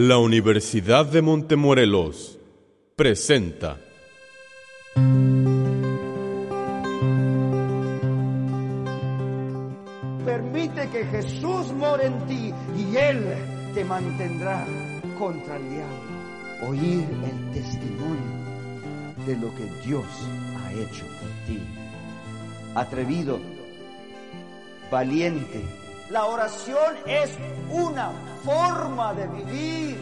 La Universidad de Montemorelos presenta Permite que Jesús more en ti y Él te mantendrá contra el diablo. Oír el testimonio de lo que Dios ha hecho por ti. Atrevido, valiente. La oración es una forma de vivir.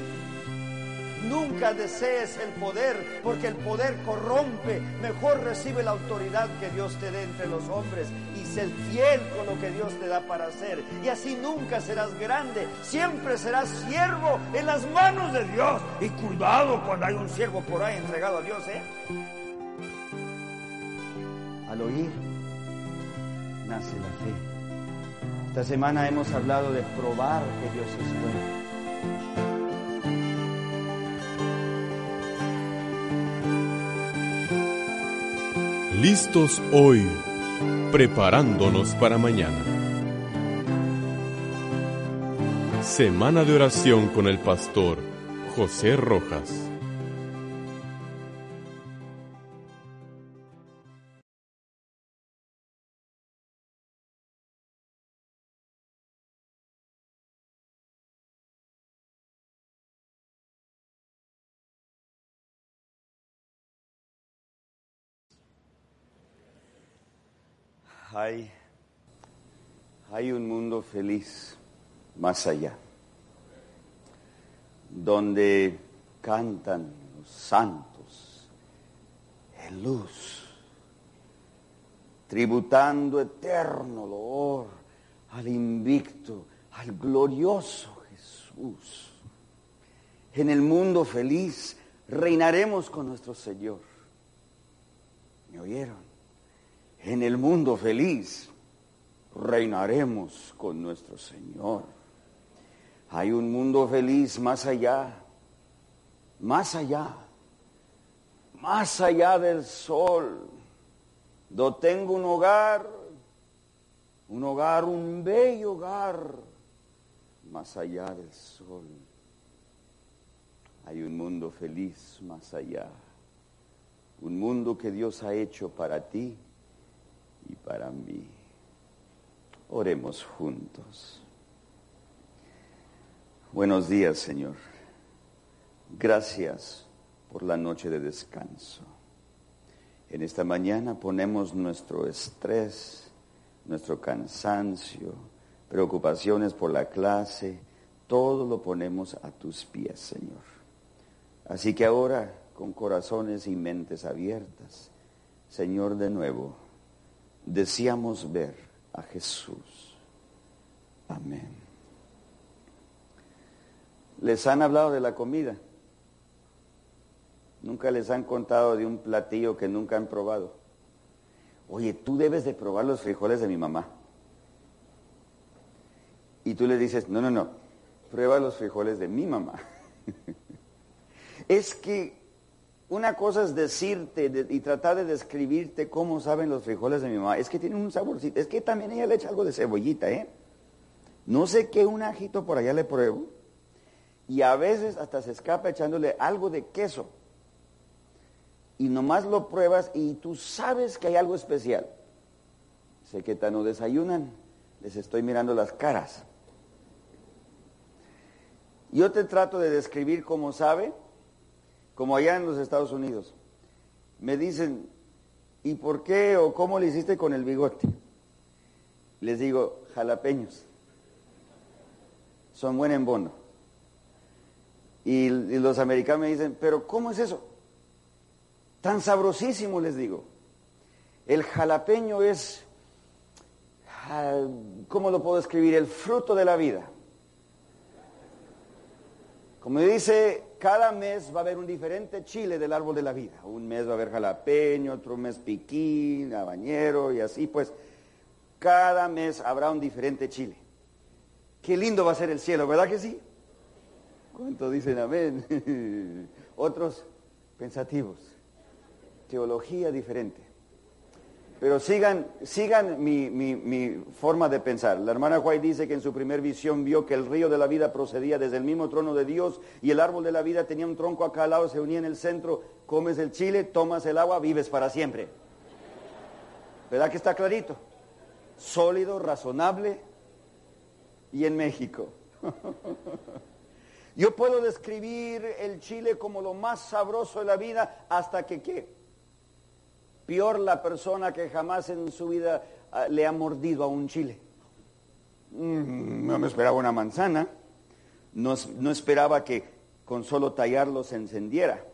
Nunca desees el poder, porque el poder corrompe. Mejor recibe la autoridad que Dios te dé entre los hombres y sé fiel con lo que Dios te da para hacer. Y así nunca serás grande, siempre serás siervo en las manos de Dios. Y cuidado cuando hay un siervo por ahí entregado a Dios, ¿eh? Al oír, nace la fe. Esta semana hemos hablado de probar que Dios es bueno. Listos hoy, preparándonos para mañana. Semana de oración con el pastor José Rojas. Feliz más allá, donde cantan los santos en luz, tributando eterno loor al invicto, al glorioso Jesús. En el mundo feliz reinaremos con nuestro Señor. ¿Me oyeron? En el mundo feliz reinaremos con nuestro Señor. Hay un mundo feliz más allá, más allá, más allá del sol. Yo tengo un hogar, un hogar, un bello hogar, más allá del sol. Hay un mundo feliz más allá, un mundo que Dios ha hecho para ti y para mí. Oremos juntos. Buenos días, Señor. Gracias por la noche de descanso. En esta mañana ponemos nuestro estrés, nuestro cansancio, preocupaciones por la clase, todo lo ponemos a tus pies, Señor. Así que ahora, con corazones y mentes abiertas, Señor, de nuevo, deseamos ver a Jesús. Amén. Les han hablado de la comida. Nunca les han contado de un platillo que nunca han probado. Oye, tú debes de probar los frijoles de mi mamá. Y tú le dices, no, no, no, prueba los frijoles de mi mamá. es que una cosa es decirte y tratar de describirte cómo saben los frijoles de mi mamá. Es que tienen un saborcito. Es que también ella le echa algo de cebollita, ¿eh? No sé qué un ajito por allá le pruebo. Y a veces hasta se escapa echándole algo de queso. Y nomás lo pruebas y tú sabes que hay algo especial. Sé que no desayunan. Les estoy mirando las caras. Yo te trato de describir cómo sabe como allá en los Estados Unidos. Me dicen, ¿y por qué o cómo le hiciste con el bigote? Les digo, jalapeños. Son buen en bono. Y, y los americanos me dicen, ¿pero cómo es eso? Tan sabrosísimo, les digo. El jalapeño es, ah, ¿cómo lo puedo escribir? El fruto de la vida. Como dice cada mes va a haber un diferente chile del árbol de la vida. Un mes va a haber jalapeño, otro mes piquín, habanero y así pues. Cada mes habrá un diferente chile. Qué lindo va a ser el cielo, ¿verdad que sí? ¿Cuántos dicen amén? Otros pensativos. Teología diferente. Pero sigan, sigan mi, mi, forma de pensar. La hermana White dice que en su primer visión vio que el río de la vida procedía desde el mismo trono de Dios y el árbol de la vida tenía un tronco acá al lado, se unía en el centro, comes el chile, tomas el agua, vives para siempre. ¿Verdad que está clarito? Sólido, razonable y en México. Yo puedo describir el chile como lo más sabroso de la vida hasta que qué? Peor la persona que jamás en su vida ah, le ha mordido a un chile. Mm, no me esperaba una manzana, no, no esperaba que con solo tallarlo se encendiera.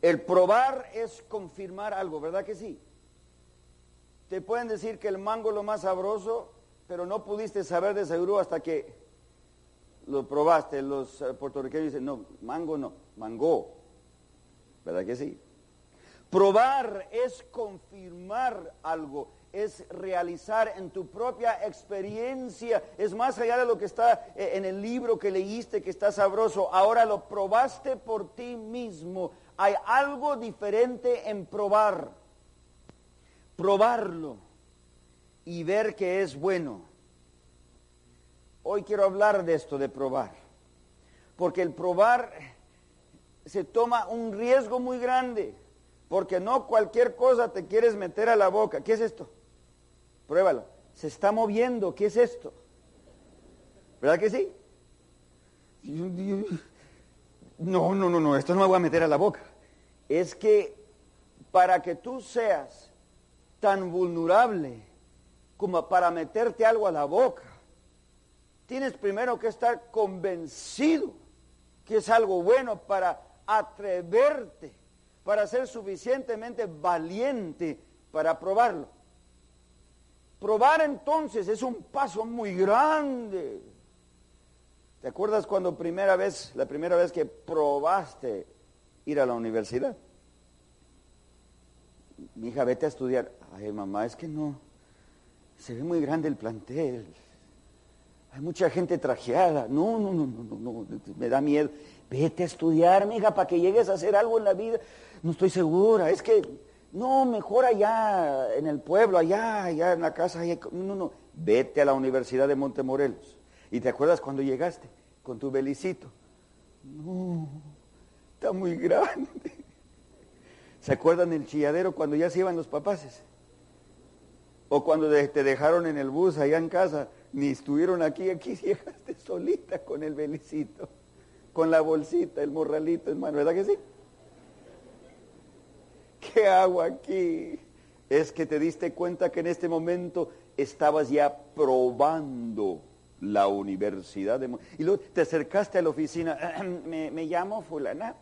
El probar es confirmar algo, ¿verdad que sí? Te pueden decir que el mango es lo más sabroso, pero no pudiste saber de seguro hasta que lo probaste. Los eh, puertorriqueños dicen, no, mango no, mango. ¿Verdad que sí? Probar es confirmar algo, es realizar en tu propia experiencia, es más allá de lo que está eh, en el libro que leíste que está sabroso, ahora lo probaste por ti mismo. Hay algo diferente en probar, probarlo y ver que es bueno. Hoy quiero hablar de esto, de probar, porque el probar se toma un riesgo muy grande porque no cualquier cosa te quieres meter a la boca. ¿Qué es esto? Pruébalo. Se está moviendo. ¿Qué es esto? ¿Verdad que sí? No, no, no, no, esto no me voy a meter a la boca. Es que para que tú seas tan vulnerable como para meterte algo a la boca, tienes primero que estar convencido que es algo bueno para atreverte para ser suficientemente valiente para probarlo. Probar entonces es un paso muy grande. ¿Te acuerdas cuando primera vez, la primera vez que probaste ir a la universidad? Mi hija, vete a estudiar. Ay, mamá, es que no. Se ve muy grande el plantel. Hay mucha gente trajeada. No, no, no, no, no, no. Me da miedo. Vete a estudiar, mija, para que llegues a hacer algo en la vida no estoy segura, es que, no, mejor allá en el pueblo, allá, allá en la casa, no, no, vete a la Universidad de Montemorelos. ¿Y te acuerdas cuando llegaste con tu belicito? No, está muy grande. ¿Se acuerdan del chilladero cuando ya se iban los papaces? O cuando te dejaron en el bus allá en casa, ni estuvieron aquí, aquí llegaste solita con el belicito, con la bolsita, el morralito, hermano, ¿verdad que sí? ¿qué hago aquí? Es que te diste cuenta que en este momento estabas ya probando la universidad de... Y luego te acercaste a la oficina, me, llamo fulana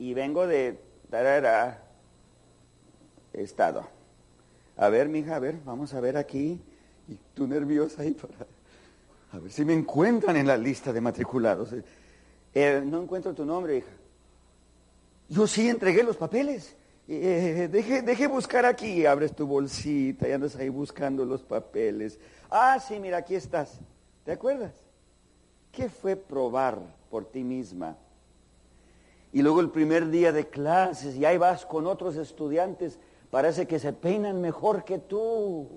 y vengo de... Tarara, estado. A ver, mija, a ver, vamos a ver aquí. Y tú nerviosa ahí para... A ver si me encuentran en la lista de matriculados. Eh, no encuentro tu nombre, hija. Yo sí entregué los papeles. Eh, deje, deje, buscar aquí, abres tu bolsita y andas ahí buscando los papeles. Ah, sí, mira, aquí estás. ¿Te acuerdas? ¿Qué fue probar por ti misma? Y luego el primer día de clases y ahí vas con otros estudiantes, parece que se peinan mejor que tú.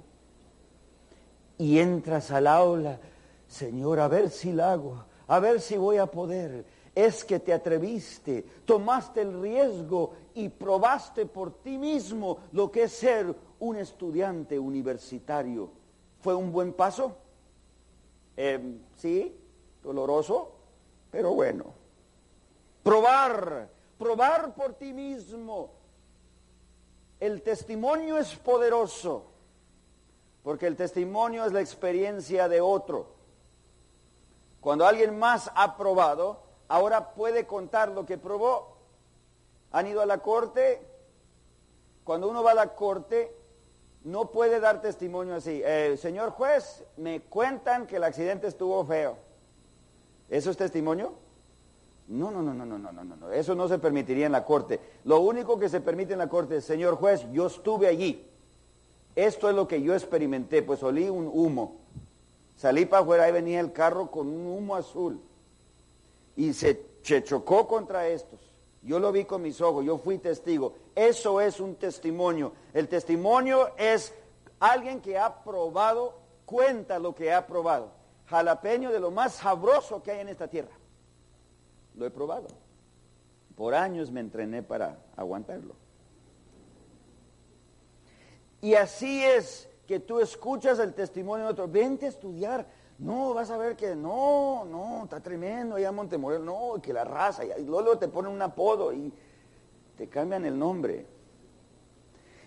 Y entras al aula, Señor, a ver si la hago, a ver si voy a poder es que te atreviste, tomaste el riesgo y probaste por ti mismo lo que es ser un estudiante universitario. ¿Fue un buen paso? Em, sí, doloroso, pero bueno. Probar, probar por ti mismo. El testimonio es poderoso, porque el testimonio es la experiencia de otro. Cuando alguien más ha probado, ahora puede contar lo que probó. Han ido a la corte. Cuando uno va a la corte, no puede dar testimonio así. Eh, señor juez, me cuentan que el accidente estuvo feo. ¿Eso es testimonio? No, no, no, no, no, no, no, no. Eso no se permitiría en la corte. Lo único que se permite en la corte es, señor juez, yo estuve allí. Esto es lo que yo experimenté, pues olí un humo. Salí para afuera, y venía el carro con un humo azul y se, chocó contra estos. Yo lo vi con mis ojos, yo fui testigo. Eso es un testimonio. El testimonio es alguien que ha probado, cuenta lo que ha probado. Jalapeño de lo más sabroso que hay en esta tierra. Lo he probado. Por años me entrené para aguantarlo. Y así es que tú escuchas el testimonio de otro. Vente a estudiar. No, vas a ver que no, no, está tremendo allá Montemorel, no, que la raza, y luego te ponen un apodo y te cambian el nombre.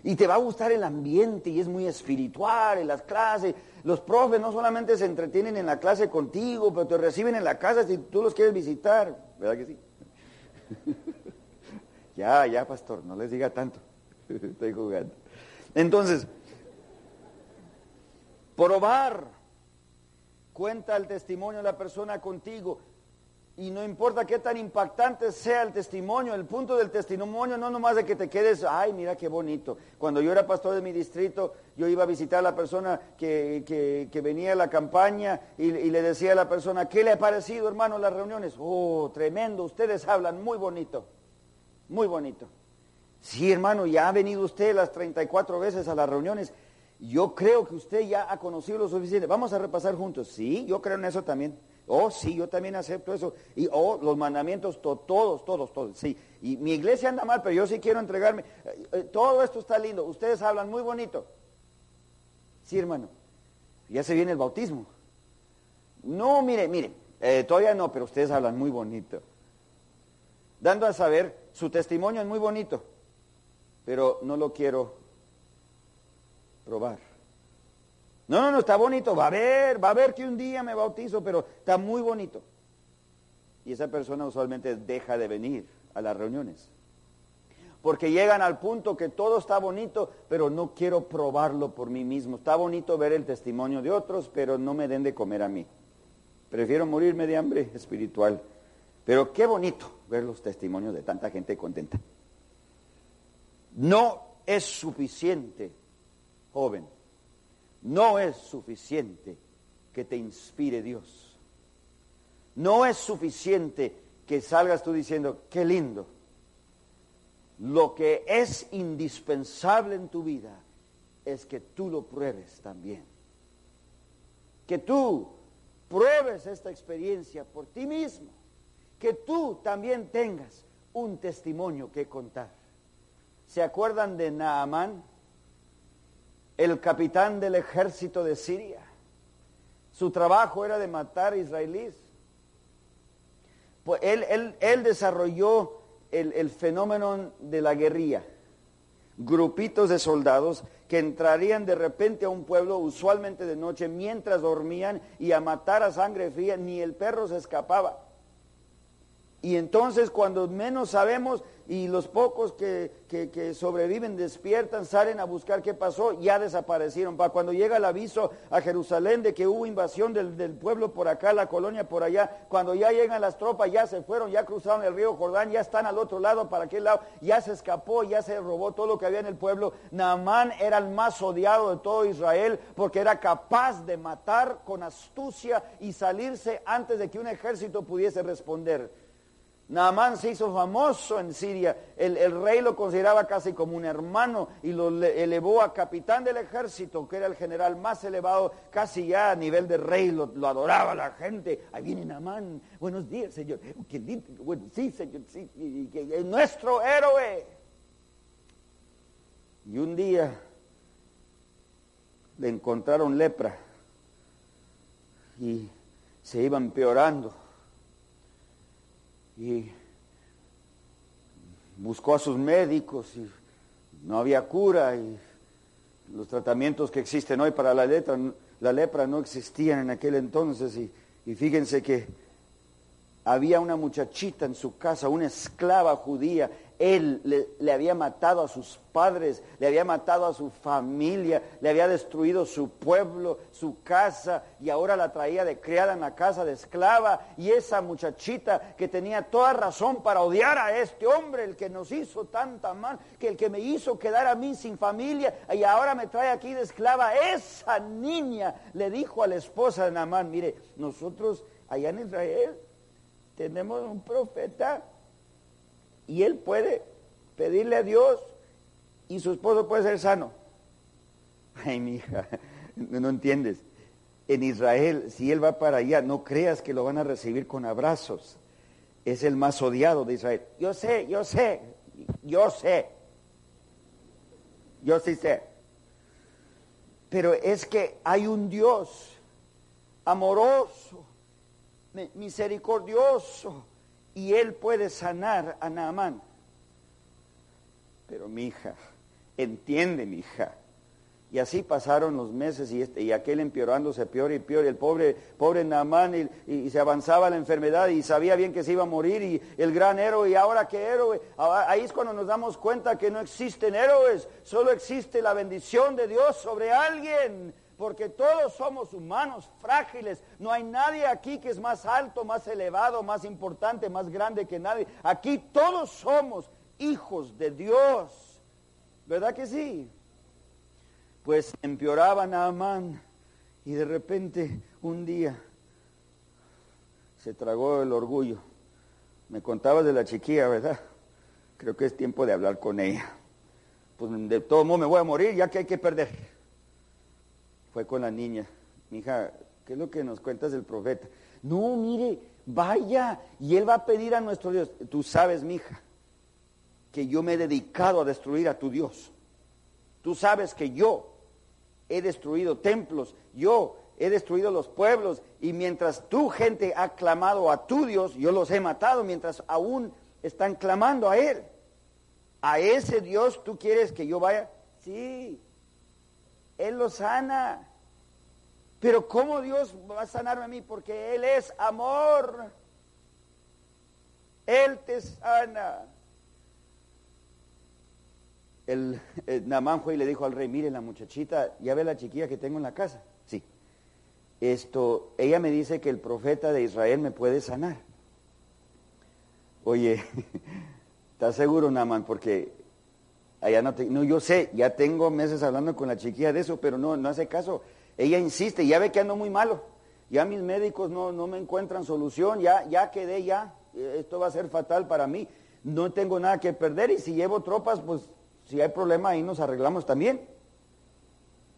Y te va a gustar el ambiente y es muy espiritual en las clases. Los profes no solamente se entretienen en la clase contigo, pero te reciben en la casa si tú los quieres visitar. ¿Verdad que sí? ya, ya, pastor, no les diga tanto. Estoy jugando. Entonces, probar cuenta el testimonio de la persona contigo. Y no importa qué tan impactante sea el testimonio, el punto del testimonio no nomás de que te quedes, ay, mira qué bonito. Cuando yo era pastor de mi distrito, yo iba a visitar a la persona que, venía a la campaña y, y, le decía a la persona, ¿qué le ha parecido, hermano, las reuniones? Oh, tremendo, ustedes hablan muy bonito, muy bonito. Sí, hermano, ya ha venido usted las 34 veces a las reuniones yo creo que usted ya ha conocido lo suficiente. Vamos a repasar juntos. Sí, yo creo en eso también. Oh, sí, yo también acepto eso. Y, oh, los mandamientos, todos, todos, todos. Sí, y mi iglesia anda mal, pero yo sí quiero entregarme. Eh, eh, todo esto está lindo. Ustedes hablan muy bonito. Sí, hermano. Ya se viene el bautismo. No, mire, mire. Eh, todavía no, pero ustedes hablan muy bonito. Dando a saber, su testimonio es muy bonito, pero no lo quiero probar. No, no, no, está bonito, va a ver, va a ver que un día me bautizo, pero está muy bonito. Y esa persona usualmente deja de venir a las reuniones. Porque llegan al punto que todo está bonito, pero no quiero probarlo por mí mismo. Está bonito ver el testimonio de otros, pero no me den de comer a mí. Prefiero morirme de hambre espiritual. Pero qué bonito ver los testimonios de tanta gente contenta. No es suficiente joven, no es suficiente que te inspire Dios. No es suficiente que salgas tú diciendo, qué lindo. Lo que es indispensable en tu vida es que tú lo pruebes también. Que tú pruebes esta experiencia por ti mismo. Que tú también tengas un testimonio que contar. ¿Se acuerdan de Naamán? El capitán del ejército de Siria. Su trabajo era de matar israelíes. Pues él, él, desarrolló el, el fenómeno de la guerrilla. Grupitos de soldados que entrarían de repente a un pueblo, usualmente de noche, mientras dormían y a matar a sangre fría, ni el perro se escapaba. Y entonces cuando menos sabemos y los pocos que, sobreviven despiertan, salen a buscar qué pasó, ya desaparecieron. Para cuando llega el aviso a Jerusalén de que hubo invasión del, del, pueblo por acá, la colonia por allá, cuando ya llegan las tropas, ya se fueron, ya cruzaron el río Jordán, ya están al otro lado, para aquel lado, ya se escapó, ya se robó todo lo que había en el pueblo. Naamán era el más odiado de todo Israel porque era capaz de matar con astucia y salirse antes de que un ejército pudiese responder. Naamán se hizo famoso en Siria. El, rey lo consideraba casi como un hermano y lo elevó a capitán del ejército, que era el general más elevado, casi ya a nivel de rey, lo, adoraba la gente. Ahí viene Naamán. Buenos días, señor. Bueno, sí, señor, sí, nuestro héroe. Y un día le encontraron lepra y se iba empeorando y buscó a sus médicos y no había cura y los tratamientos que existen hoy para la, letra, la lepra no existían en aquel entonces y, y fíjense que había una muchachita en su casa, una esclava judía, él le, había matado a sus padres, le había matado a su familia, le había destruido su pueblo, su casa, y ahora la traía de criada en la casa de esclava. Y esa muchachita que tenía toda razón para odiar a este hombre, el que nos hizo tanta mal, que el que me hizo quedar a mí sin familia, y ahora me trae aquí de esclava. Esa niña le dijo a la esposa de Namán, mire, nosotros allá en Israel tenemos un profeta y él puede pedirle a Dios y su esposo puede ser sano. Ay, mi hija, no entiendes. En Israel, si él va para allá, no creas que lo van a recibir con abrazos. Es el más odiado de Israel. Yo sé, yo sé, yo sé. Yo sí sé. Pero es que hay un Dios amoroso, misericordioso, y él puede sanar a Naamán. Pero mi hija, entiende mi hija, y así pasaron los meses y, este, y aquel empeorándose peor y peor. Y el pobre, pobre Naamán y, se avanzaba la enfermedad y sabía bien que se iba a morir. Y el gran héroe, y ahora qué héroe. Ahí es cuando nos damos cuenta que no existen héroes, solo existe la bendición de Dios sobre alguien. Porque todos somos humanos, frágiles. No hay nadie aquí que es más alto, más elevado, más importante, más grande que nadie. Aquí todos somos hijos de Dios. ¿Verdad que sí? pues empeoraba Naamán y de repente un día se tragó el orgullo. Me contaba de la chiquilla, ¿verdad? Creo que es tiempo de hablar con ella. Pues de todo modo me voy a morir, ya que hay que perder. Fue con la niña. Mi hija, ¿qué es lo que nos cuentas del profeta? No, mire, vaya, y él va a pedir a nuestro Dios. Tú sabes, mi hija, que yo me he dedicado a destruir a tu Dios. Tú sabes que yo he destruido templos, yo he destruido los pueblos, y mientras tu gente ha clamado a tu Dios, yo los he matado, mientras aún están clamando a Él. A ese Dios tú quieres que yo vaya. Sí, Él lo sana. Pero ¿cómo Dios va a sanarme a mí? Porque Él es amor. Él te sana el, Namán fue y le dijo al rey, mire la muchachita, ya ve la chiquilla que tengo en la casa. Sí. Esto, ella me dice que el profeta de Israel me puede sanar. Oye, ¿estás seguro, Namán? Porque allá no no, yo sé, ya tengo meses hablando con la chiquilla de eso, pero no, no hace caso. Ella insiste, ya ve que ando muy malo. Ya mis médicos no, no me encuentran solución, ya, ya quedé ya. Esto va a ser fatal para mí. No tengo nada que perder y si llevo tropas, pues si hay problema ahí nos arreglamos también.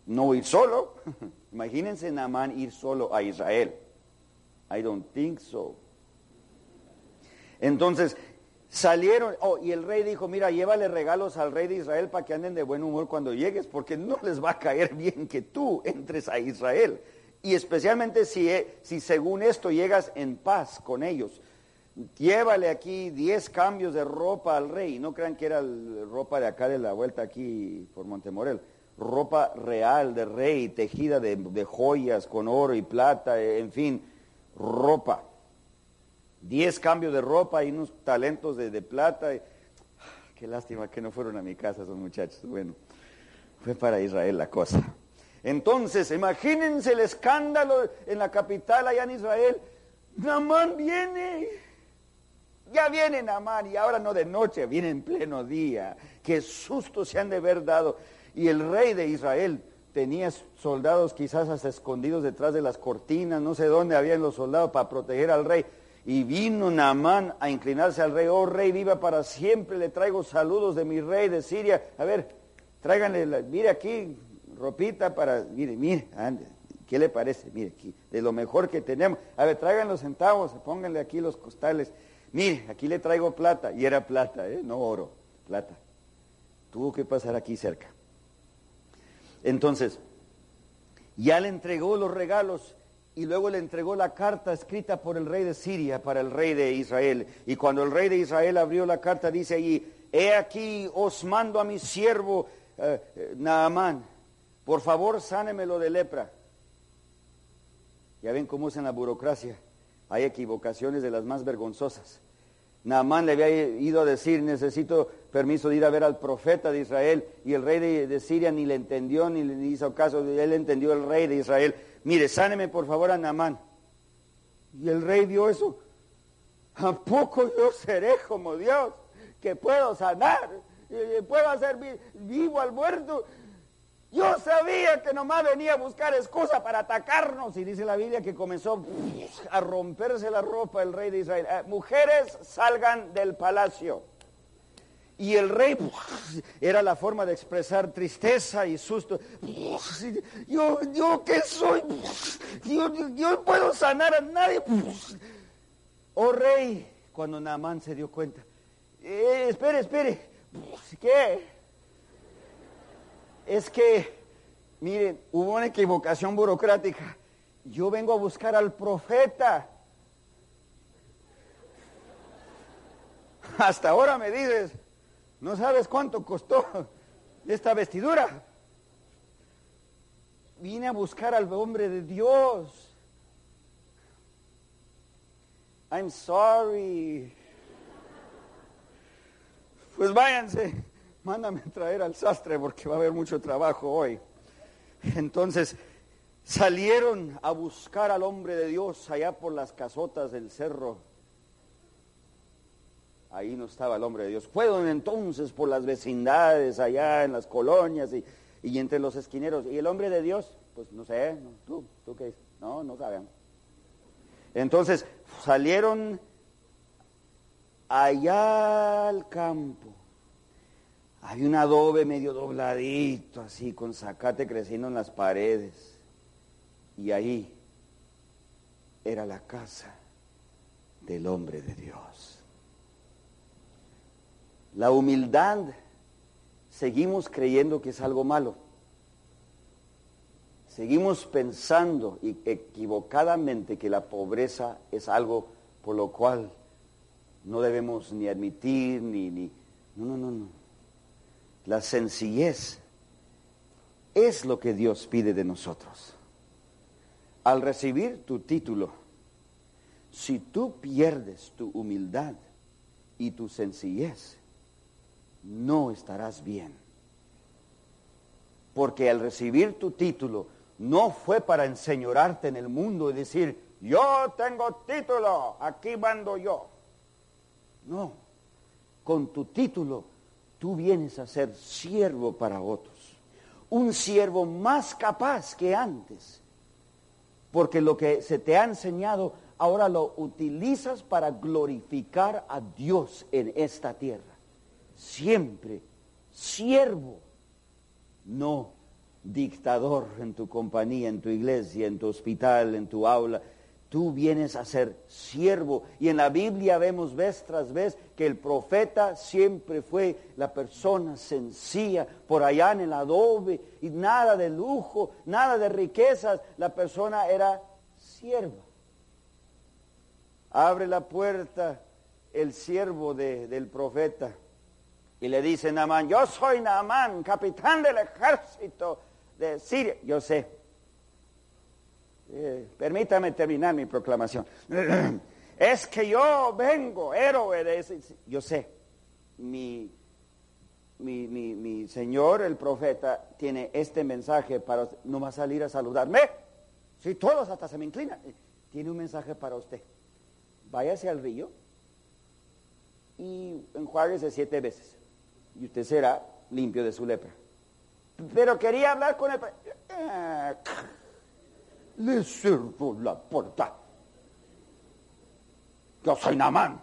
No ir solo. Imagínense Naamán ir solo a Israel. I don't think so. Entonces, salieron, oh, y el rey dijo, mira, llévale regalos al rey de Israel para que anden de buen humor cuando llegues, porque no les va a caer bien que tú entres a Israel. Y especialmente si, eh, si según esto llegas en paz con ellos llévale aquí 10 cambios de ropa al rey. No crean que era ropa de acá de la vuelta aquí por Montemorel. Ropa real de rey, tejida de, joyas con oro y plata, en fin, ropa. 10 cambios de ropa y unos talentos de, plata. Qué lástima que no fueron a mi casa esos muchachos. Bueno, fue para Israel la cosa. Entonces, imagínense el escándalo en la capital allá en Israel. Namán viene ya vienen a Amán y ahora no de noche, viene en pleno día. Qué susto se han de haber dado. Y el rey de Israel tenía soldados quizás hasta escondidos detrás de las cortinas, no sé dónde habían los soldados para proteger al rey. Y vino Naamán a inclinarse al rey, oh rey, viva para siempre, le traigo saludos de mi rey de Siria. A ver, tráiganle, mire aquí, ropita para, mire, mire, ¿qué le parece? Mire aquí, de lo mejor que tenemos. A ver, traigan los centavos, pónganle aquí los costales. Mire, aquí le traigo plata. Y era plata, ¿eh? no oro, plata. Tuvo que pasar aquí cerca. Entonces, ya le entregó los regalos y luego le entregó la carta escrita por el rey de Siria para el rey de Israel. Y cuando el rey de Israel abrió la carta, dice allí, he aquí os mando a mi siervo eh, eh, Naamán, por favor sánemelo de lepra. Ya ven cómo es en la burocracia. Hay equivocaciones de las más vergonzosas. Naamán le había ido a decir, necesito permiso de ir a ver al profeta de Israel, y el rey de, Siria ni le entendió, ni le hizo caso, él entendió el rey de Israel. Mire, sáneme por favor a Naamán. Y el rey vio eso. ¿A poco yo seré como Dios, que puedo sanar, puedo hacer vivo al muerto? Yo sabía que nomás venía a buscar excusa para atacarnos. Y dice la Biblia que comenzó a romperse la ropa el rey de Israel. Eh, mujeres, salgan del palacio. Y el rey era la forma de expresar tristeza y susto. Yo, yo qué soy? Yo, yo no puedo sanar a nadie. Oh rey, cuando Naamán se dio cuenta. Eh, espere, espere. ¿Qué? Es que, miren, hubo una equivocación burocrática. Yo vengo a buscar al profeta. Hasta ahora me dices, no sabes cuánto costó esta vestidura. Vine a buscar al hombre de Dios. I'm sorry. Pues váyanse, mándame a traer al sastre porque va a haber mucho trabajo hoy. Entonces salieron a buscar al hombre de Dios allá por las casotas del cerro Ahí no estaba el hombre de Dios. Fueron entonces por las vecindades, allá en las colonias y, entre los esquineros. ¿Y el hombre de Dios? Pues no sé, tú, tú qué No, no saben. Entonces salieron allá al campo. Hay un adobe medio dobladito, así, con zacate creciendo en las paredes. Y ahí era la casa del hombre de Dios. La humildad seguimos creyendo que es algo malo. Seguimos pensando equivocadamente que la pobreza es algo por lo cual no debemos ni admitir ni, ni... No, no, no, no. La sencillez es lo que Dios pide de nosotros. Al recibir tu título, si tú pierdes tu humildad y tu sencillez, no estarás bien. Porque al recibir tu título no fue para enseñorarte en el mundo y decir, yo tengo título, aquí mando yo. No, con tu título tú vienes a ser siervo para otros, un siervo más capaz que antes, porque lo que se te ha enseñado ahora lo utilizas para glorificar a Dios en esta tierra siempre siervo, no dictador en tu compañía, en tu iglesia, en tu hospital, en tu aula. Tú vienes a ser siervo. Y en la Biblia vemos vez tras vez que el profeta siempre fue la persona sencilla, por allá en el adobe, y nada de lujo, nada de riquezas. La persona era sierva. Abre la puerta el siervo del profeta y le dice Naamán, yo soy Naamán, capitán del ejército de Siria. Yo sé. Eh, permítame terminar mi proclamación. es que yo vengo, héroe de ese... Yo sé, mi, mi, mi, mi, señor, el profeta, tiene este mensaje para No va a salir a saludarme. Si todos hasta se me inclinan. Tiene un mensaje para usted. Váyase al río y enjuáguese siete veces y usted será limpio de su lepra. Pero quería hablar con él. Le cerró la puerta. Yo soy Namán.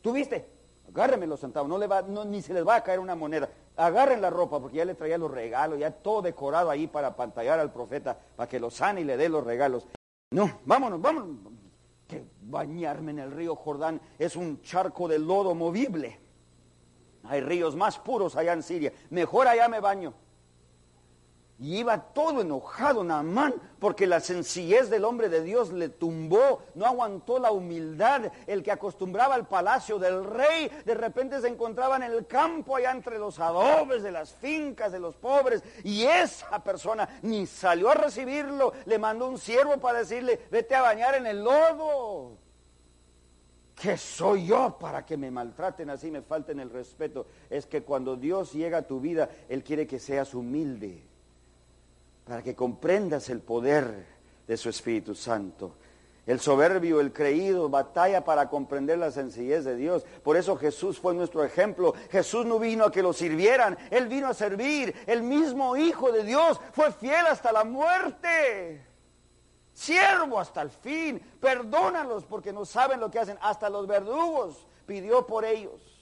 ¿Tú viste? Agárrenme los centavos, no le va, ni se les va a caer una moneda. Agarren la ropa, porque ya le traía los regalos, ya todo decorado ahí para pantallar al profeta, para que lo sane y le dé los regalos. No, vámonos, vámonos. Que bañarme en el río Jordán es un charco de lodo movible. Hay ríos más puros allá en Siria. Mejor allá me baño. Y iba todo enojado Naamán porque la sencillez del hombre de Dios le tumbó, no aguantó la humildad. El que acostumbraba al palacio del rey, de repente se encontraba en el campo allá entre los adobes de las fincas de los pobres. Y esa persona ni salió a recibirlo, le mandó un siervo para decirle, vete a bañar en el lodo. ¿Qué soy yo para que me maltraten así, me falten el respeto? Es que cuando Dios llega a tu vida, Él quiere que seas humilde, para que comprendas el poder de su Espíritu Santo. El soberbio, el creído, batalla para comprender la sencillez de Dios. Por eso Jesús fue nuestro ejemplo. Jesús no vino a que lo sirvieran, Él vino a servir. El mismo Hijo de Dios fue fiel hasta la muerte siervo hasta el fin, perdónalos porque no saben lo que hacen, hasta los verdugos pidió por ellos.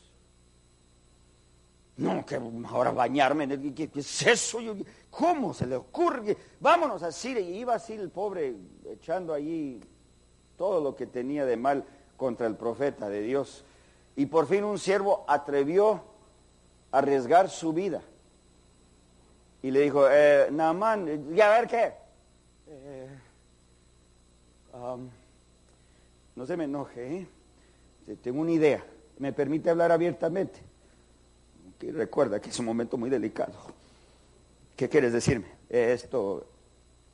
No, que ahora bañarme, ¿qué, es eso? ¿Cómo se le ocurre? Vámonos a Siria. Y iba así el pobre echando allí todo lo que tenía de mal contra el profeta de Dios. Y por fin un siervo atrevió a arriesgar su vida. Y le dijo, eh, Naamán, ¿y a ver qué? Eh, no se me enoje, ¿eh? tengo una idea. ¿Me permite hablar abiertamente? recuerda que es un momento muy delicado. ¿Qué quieres decirme? Esto,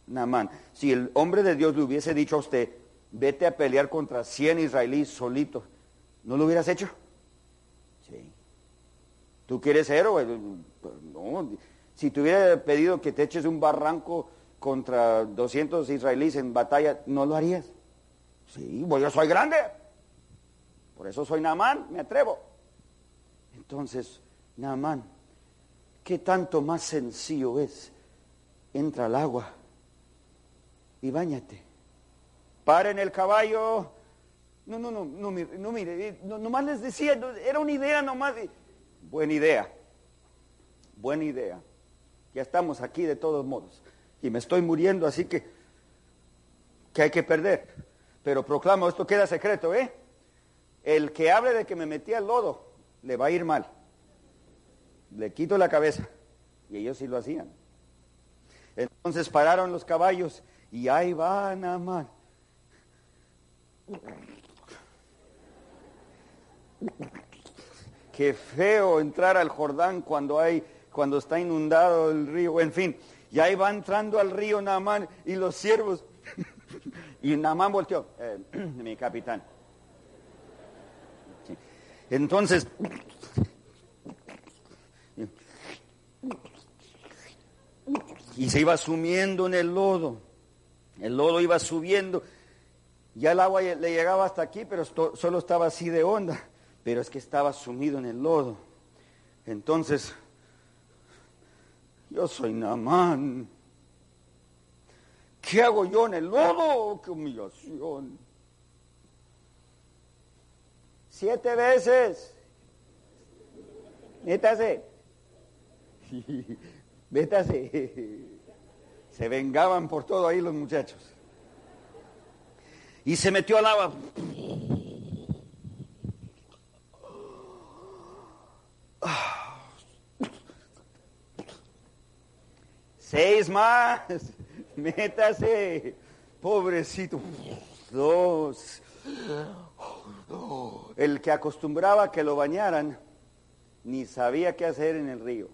Namán, si el hombre de Dios le hubiese dicho a usted, vete a pelear contra 100 israelíes solitos, ¿no lo hubieras hecho? Sí. ¿Tú quieres héroe? No. Si te hubiera pedido que te eches un barranco contra 200 israelíes en batalla, ¿no lo harías? Sí, pues yo soy grande. Por eso soy Namán, me atrevo. Entonces, Naamán, ¿qué tanto más sencillo es? Entra al agua y bañate. Para en el caballo. No, no, no, no, no, mire, no, nomás les decía, era una idea nomás. buena idea, buena idea. Ya estamos aquí de todos modos. Y me estoy muriendo, así que, que hay que perder. Pero proclamo, esto queda secreto, ¿eh? El que hable de que me metí al lodo, le va a ir mal le quito la cabeza. Y ellos sí lo hacían. Entonces pararon los caballos y ahí va Namán. Qué feo entrar al Jordán cuando hay, cuando está inundado el río, en fin. Y ahí va entrando al río Namán y los siervos. y Namán volteó, eh, mi capitán. Entonces, y se iba sumiendo en el lodo. El lodo iba subiendo. Ya el agua le llegaba hasta aquí, pero solo estaba así de onda. Pero es que estaba sumido en el lodo. Entonces, yo soy Namán. ¿Qué hago yo en el lodo? ¡Qué humillación! Siete veces. Métase. Métase. Se vengaban por todo ahí los muchachos. Y se metió al agua. Seis más. Métase. Pobrecito. Dos. El que acostumbraba que lo bañaran ni sabía qué hacer en el río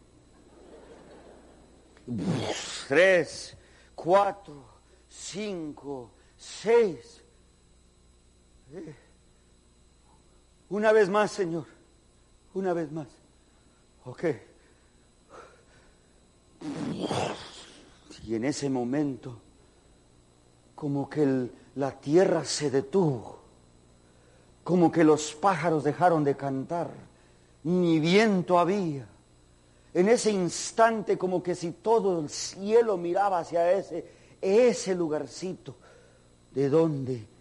tres, cuatro, cinco, seis. Una vez más, Señor. Una vez más. Ok. Y en ese momento, como que la tierra se detuvo, como que los pájaros dejaron de cantar, ni viento había, en ese instante como que si todo el cielo miraba hacia ese, ese lugarcito, de donde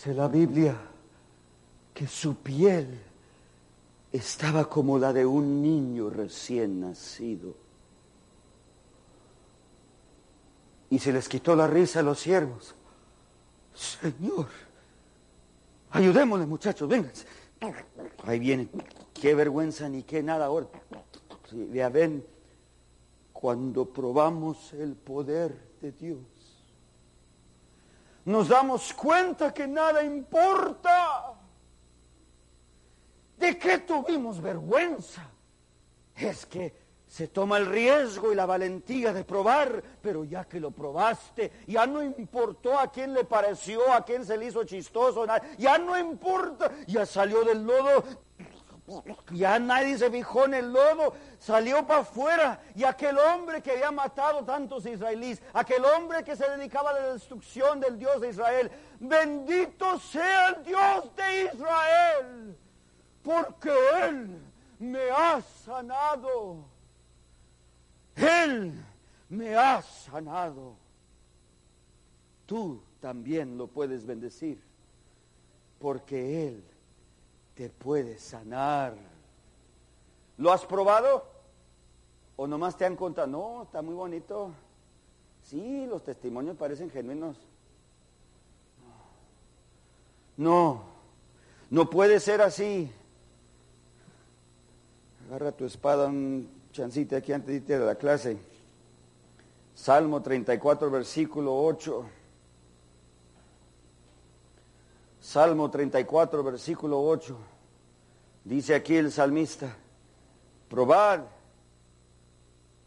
Dice la Biblia que su piel estaba como la de un niño recién nacido. Y se les quitó la risa a los siervos. Señor, ayudémosle muchachos, vénganse. Ahí vienen. Qué vergüenza ni qué nada ahora. Ya ven, cuando probamos el poder de Dios, nos damos cuenta que nada importa. ¿De qué tuvimos vergüenza? Es que se toma el riesgo y la valentía de probar, pero ya que lo probaste, ya no importó a quién le pareció, a quién se le hizo chistoso, ya no importa, ya salió del lodo, ya nadie se fijó en el lodo, salió para afuera y aquel hombre que había matado tantos israelíes, aquel hombre que se dedicaba a la destrucción del Dios de Israel, bendito sea el Dios de Israel, porque Él me ha sanado. Él me has sanado. Tú también lo puedes bendecir, porque Él te puede sanar. ¿Lo has probado? ¿O nomás te han contado? No, está muy bonito. Sí, los testimonios parecen genuinos. No, no puede ser así. Agarra tu espada un chancito aquí antes de irte a la clase. Salmo 34, versículo 8. Salmo 34, versículo 8. Dice aquí el salmista, probad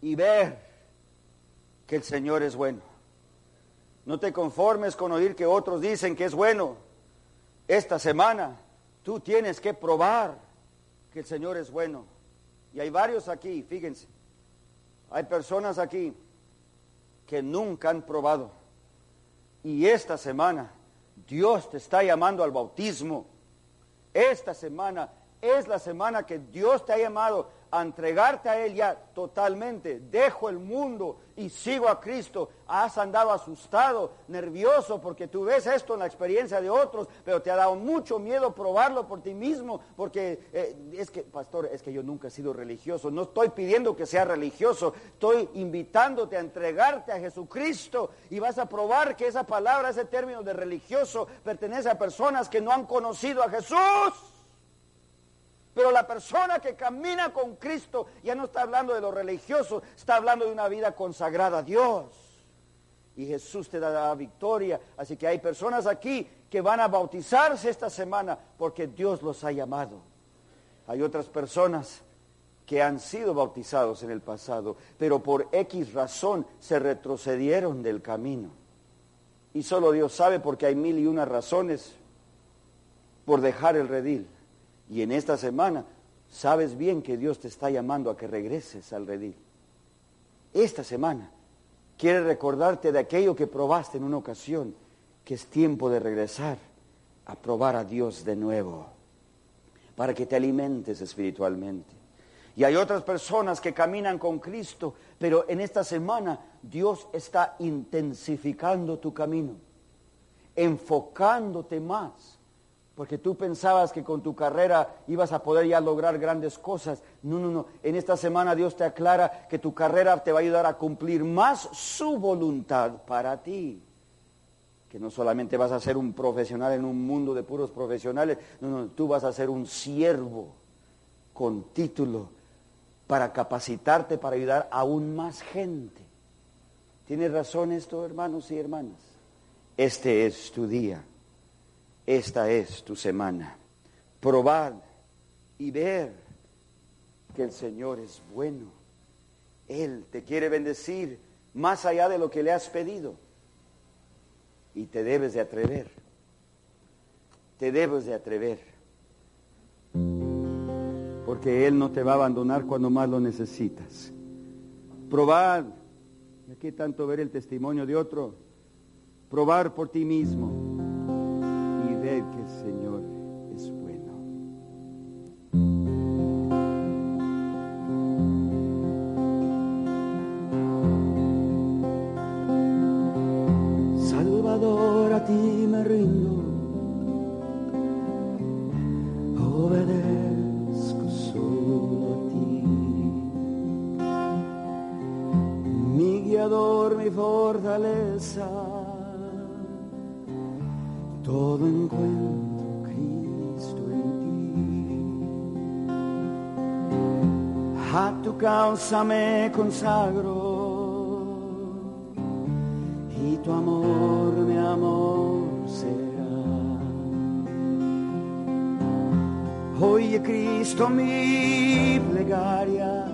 y ver que el Señor es bueno. No te conformes con oír que otros dicen que es bueno. Esta semana tú tienes que probar que el Señor es bueno. Y hay varios aquí, fíjense. Hay personas aquí que nunca han probado. Y esta semana Dios te está llamando al bautismo. Esta semana es la semana que Dios te ha llamado a entregarte a Él ya totalmente. Dejo el mundo y sigo a Cristo. Has andado asustado, nervioso, porque tú ves esto en la experiencia de otros, pero te ha dado mucho miedo probarlo por ti mismo, porque eh, es que, pastor, es que yo nunca he sido religioso. No estoy pidiendo que sea religioso, estoy invitándote a entregarte a Jesucristo y vas a probar que esa palabra, ese término de religioso, pertenece a personas que no han conocido a Jesús. Pero la persona que camina con Cristo ya no está hablando de lo religioso, está hablando de una vida consagrada a Dios. Y Jesús te da la victoria. Así que hay personas aquí que van a bautizarse esta semana porque Dios los ha llamado. Hay otras personas que han sido bautizados en el pasado, pero por X razón se retrocedieron del camino. Y solo Dios sabe porque hay mil y una razones por dejar el redil. Y en esta semana sabes bien que Dios te está llamando a que regreses al redil. Esta semana quiere recordarte de aquello que probaste en una ocasión, que es tiempo de regresar a probar a Dios de nuevo, para que te alimentes espiritualmente. Y hay otras personas que caminan con Cristo, pero en esta semana Dios está intensificando tu camino, enfocándote más porque tú pensabas que con tu carrera ibas a poder ya lograr grandes cosas. No, no, no. En esta semana Dios te aclara que tu carrera te va a ayudar a cumplir más su voluntad para ti. Que no solamente vas a ser un profesional en un mundo de puros profesionales, no, no, tú vas a ser un siervo con título para capacitarte, para ayudar a aún más gente. ¿Tienes razón esto, hermanos y hermanas? Este es tu día esta es tu semana. Probad y ver que el Señor es bueno. Él te quiere bendecir más allá de lo que le has pedido. Y te debes de atrever. Te debes de atrever. Porque Él no te va a abandonar cuando más lo necesitas. Probad. Aquí tanto ver el testimonio de otro. Probar por ti mismo Señor causa me consagro y tu amor mi amor será. Oye Cristo mi plegaria,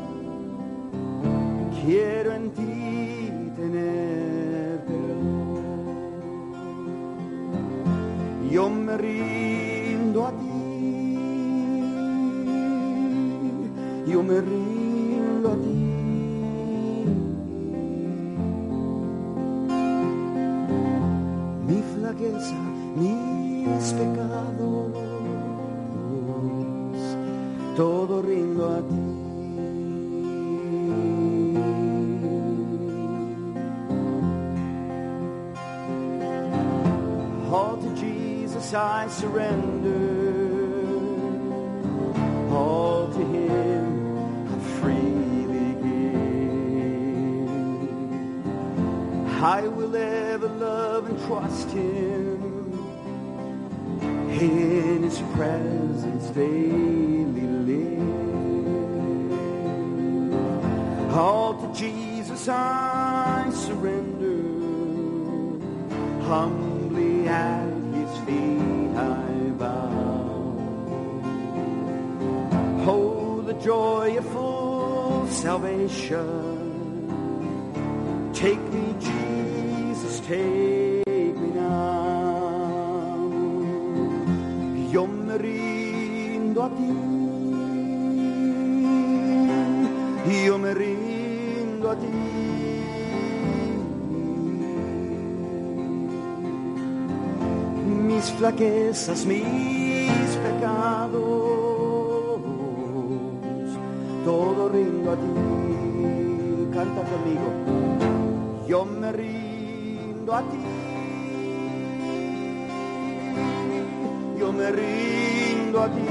quiero en ti tener yo me rindo a ti, yo me rindo vergüenza mis pecados, todo rindo a ti. Oh, to Jesus I surrender. Trust Him. In His presence daily live. All to Jesus I surrender. Humbly at His feet I bow. Oh, the joy of full salvation. Take me, Jesus, take me rindo a ti. Yo me rindo a ti. Mis flaquezas, mis pecados, todo rindo a ti. Canta conmigo. Yo me rindo a ti. Me rindo a ti.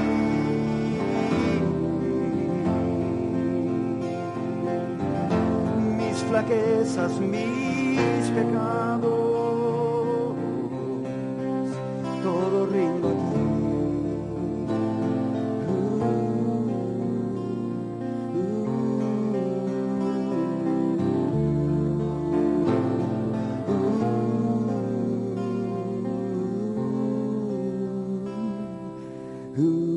Mis flaquezas, mis pecados, Probad,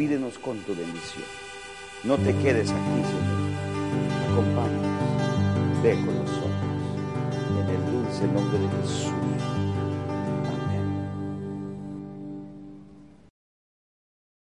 despídenos con tu bendición. No te quedes aquí, Señor. Acompáñanos, ve con nosotros. En el dulce nombre de Jesús.